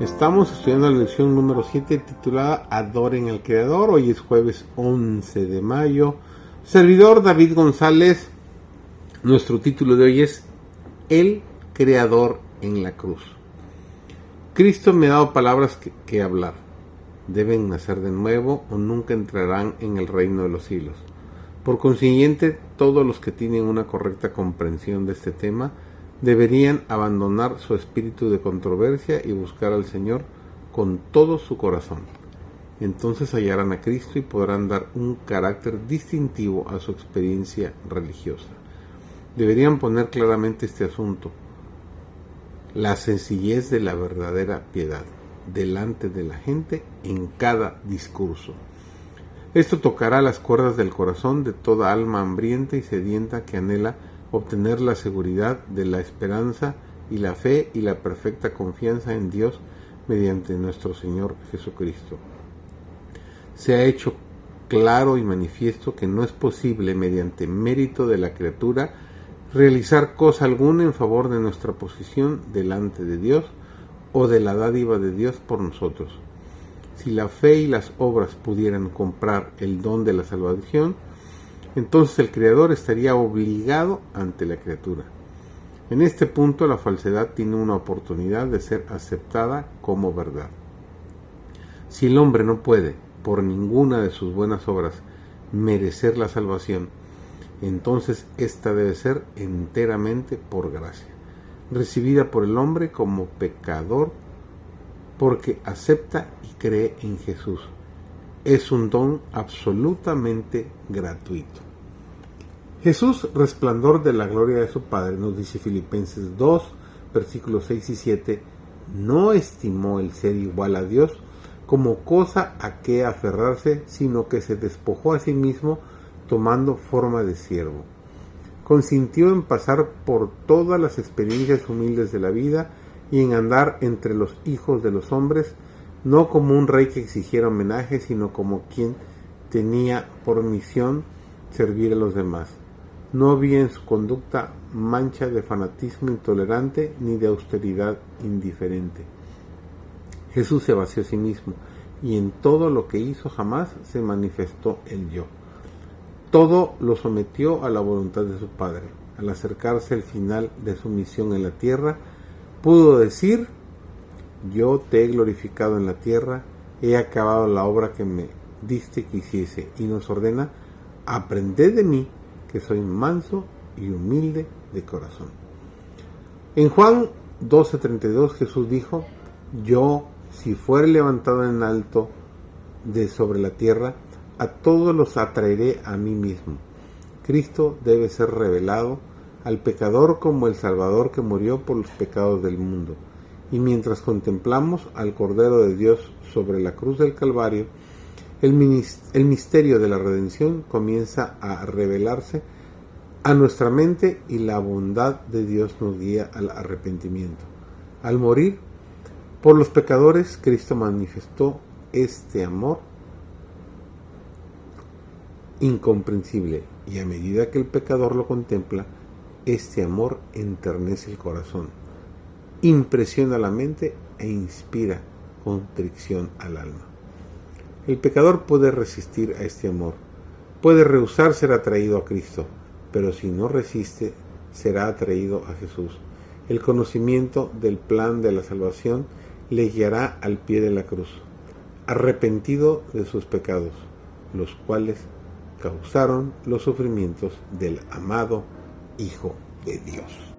Estamos estudiando la lección número 7 titulada Adoren al Creador. Hoy es jueves 11 de mayo. Servidor David González. Nuestro título de hoy es El Creador en la cruz. Cristo me ha dado palabras que, que hablar. Deben nacer de nuevo o nunca entrarán en el reino de los siglos. Por consiguiente, todos los que tienen una correcta comprensión de este tema deberían abandonar su espíritu de controversia y buscar al Señor con todo su corazón. Entonces hallarán a Cristo y podrán dar un carácter distintivo a su experiencia religiosa. Deberían poner claramente este asunto, la sencillez de la verdadera piedad, delante de la gente en cada discurso. Esto tocará las cuerdas del corazón de toda alma hambrienta y sedienta que anhela obtener la seguridad de la esperanza y la fe y la perfecta confianza en Dios mediante nuestro Señor Jesucristo. Se ha hecho claro y manifiesto que no es posible mediante mérito de la criatura realizar cosa alguna en favor de nuestra posición delante de Dios o de la dádiva de Dios por nosotros. Si la fe y las obras pudieran comprar el don de la salvación, entonces el Creador estaría obligado ante la criatura. En este punto la falsedad tiene una oportunidad de ser aceptada como verdad. Si el hombre no puede, por ninguna de sus buenas obras, merecer la salvación, entonces ésta debe ser enteramente por gracia, recibida por el hombre como pecador porque acepta y cree en Jesús es un don absolutamente gratuito. Jesús, resplandor de la gloria de su Padre, nos dice Filipenses 2, versículos 6 y 7, no estimó el ser igual a Dios como cosa a que aferrarse, sino que se despojó a sí mismo tomando forma de siervo. Consintió en pasar por todas las experiencias humildes de la vida y en andar entre los hijos de los hombres, no como un rey que exigiera homenaje, sino como quien tenía por misión servir a los demás. No había en su conducta mancha de fanatismo intolerante ni de austeridad indiferente. Jesús se vació a sí mismo y en todo lo que hizo jamás se manifestó el yo. Todo lo sometió a la voluntad de su Padre. Al acercarse al final de su misión en la tierra, pudo decir yo te he glorificado en la tierra, he acabado la obra que me diste que hiciese, y nos ordena, aprended de mí, que soy manso y humilde de corazón. En Juan 12:32 Jesús dijo, yo, si fuere levantado en alto de sobre la tierra, a todos los atraeré a mí mismo. Cristo debe ser revelado al pecador como el Salvador que murió por los pecados del mundo y mientras contemplamos al Cordero de Dios sobre la cruz del Calvario, el, misterio de la redención comienza a revelarse a nuestra mente y la bondad de Dios nos guía al arrepentimiento. Al morir por los pecadores, Cristo manifestó este amor incomprensible y a medida que el pecador lo contempla, este amor enternece el corazón impresiona la mente e inspira contrición al alma. El pecador puede resistir a este amor, puede rehusar ser atraído a Cristo, pero si no resiste, será atraído a Jesús. El conocimiento del plan de la salvación le guiará al pie de la cruz, arrepentido de sus pecados, los cuales causaron los sufrimientos del amado Hijo de Dios.